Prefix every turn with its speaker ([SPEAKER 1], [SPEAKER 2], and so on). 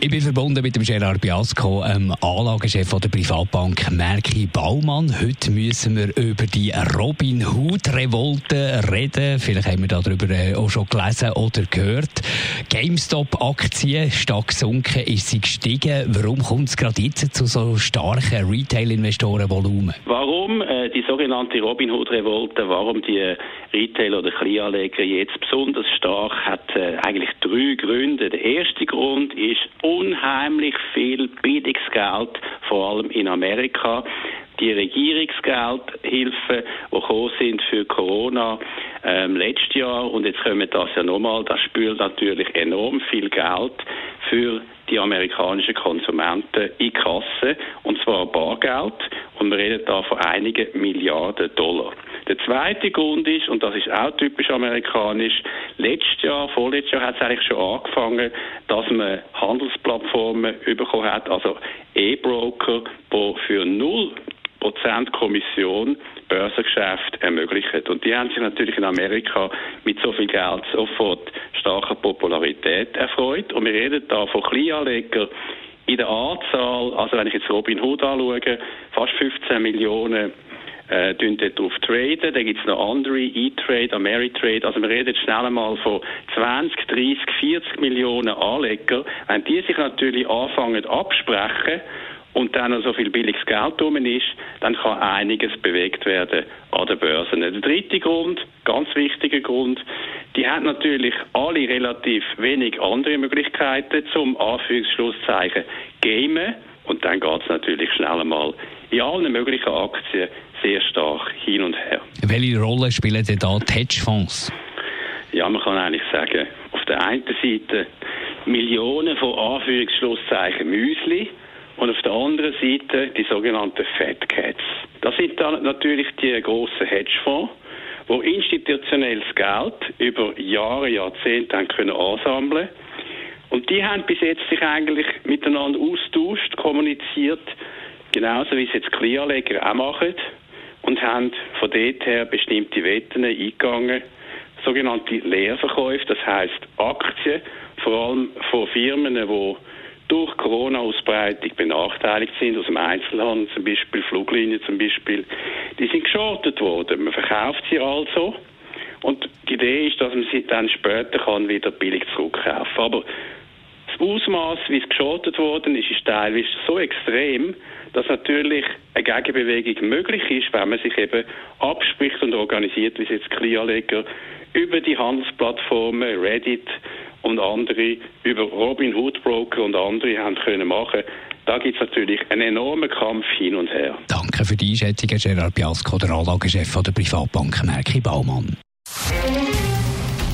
[SPEAKER 1] ich bin verbunden mit dem Gerard Biasco, ähm, Anlagechef der Privatbank Merki Baumann. Heute müssen wir über die Robin Hood-Revolte reden. Vielleicht haben wir darüber äh, auch schon gelesen oder gehört. GameStop-Aktie stark gesunken, ist sie gestiegen. Warum kommt es gerade jetzt zu so starken Retail-Investoren-Volumen?
[SPEAKER 2] Warum äh, die sogenannte Robin Hood-Revolte, warum die Retail- oder Kleinanleger jetzt besonders stark, hat äh, eigentlich drei Gründe. Der erste Grund ist unheimlich viel Bildungsgeld, vor allem in Amerika. Die Regierungsgeldhilfen, die gekommen sind für Corona ähm, letztes Jahr und jetzt kommen das ja nochmal, das spült natürlich enorm viel Geld für die amerikanischen Konsumenten in Kasse und zwar Bargeld und wir reden da von einigen Milliarden Dollar. Der zweite Grund ist, und das ist auch typisch amerikanisch, letztes Jahr, vorletztes Jahr hat es eigentlich schon angefangen, dass man Handelsplattformen bekommen hat, also E-Broker, die für null Prozent Kommission Börsengeschäft ermöglichen. Und die haben sich natürlich in Amerika mit so viel Geld sofort starker Popularität erfreut. Und wir reden da von Kleinanlegern in der Anzahl, also wenn ich jetzt Robin Hood anschaue, fast 15 Millionen äh, dort drauf traden. Dann gibt es noch andere, E-Trade, Ameritrade. Also wir reden schnell einmal von 20, 30, 40 Millionen Anleger. Wenn die sich natürlich anfangen absprechen und dann noch so viel billiges Geld drum ist, dann kann einiges bewegt werden an der Börse. Der dritte Grund, ganz wichtiger Grund, die hat natürlich alle relativ wenig andere Möglichkeiten zum Anführungsschlusszeichen gamen und dann geht es natürlich schnell einmal in allen möglichen Aktien sehr stark hin und her.
[SPEAKER 1] Welche Rolle spielen denn da die Hedgefonds?
[SPEAKER 2] Ja, man kann eigentlich sagen, auf der einen Seite Millionen von Anführungsschlusszeichen Müsli und auf der anderen Seite die sogenannten Fat Cats. Das sind dann natürlich die grossen Hedgefonds, wo institutionelles Geld über Jahre, Jahrzehnte haben können ansammeln und die haben bis jetzt sich eigentlich miteinander austauscht, kommuniziert, genauso wie es jetzt Kleinanleger auch machen und haben von dort her bestimmte Wetten eingegangen, sogenannte Leerverkäufe, das heißt Aktien, vor allem von Firmen, die durch Corona-Ausbreitung benachteiligt sind, aus dem Einzelhandel zum Beispiel, Fluglinien zum Beispiel, die sind geschortet worden. Man verkauft sie also und die Idee ist, dass man sie dann später kann wieder billig zurückkaufen kann. Das Ausmaß, wie es geschortet worden ist, ist teilweise so extrem, dass natürlich eine Gegenbewegung möglich ist, wenn man sich eben abspricht und organisiert, wie es jetzt Kleinanleger über die Handelsplattformen Reddit und andere, über Robin Hood Broker und andere haben können machen. Da gibt es natürlich einen enormen Kampf hin und her.
[SPEAKER 1] Danke für die Einschätzung, Gerard Biasco, der Anlagechef der Privatbank Merki Baumann.